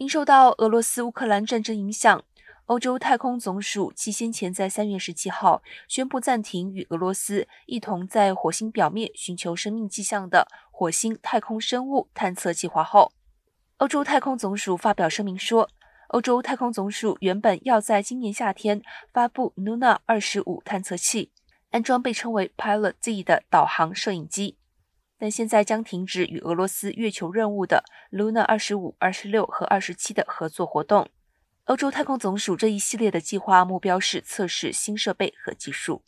因受到俄罗斯乌克兰战争影响，欧洲太空总署继先前在三月十七号宣布暂停与俄罗斯一同在火星表面寻求生命迹象的火星太空生物探测计划后，欧洲太空总署发表声明说，欧洲太空总署原本要在今年夏天发布 Luna 二十五探测器，安装被称为 Pilot Z 的导航摄影机。但现在将停止与俄罗斯月球任务的 Luna 二十五、二十六和二十七的合作活动。欧洲太空总署这一系列的计划目标是测试新设备和技术。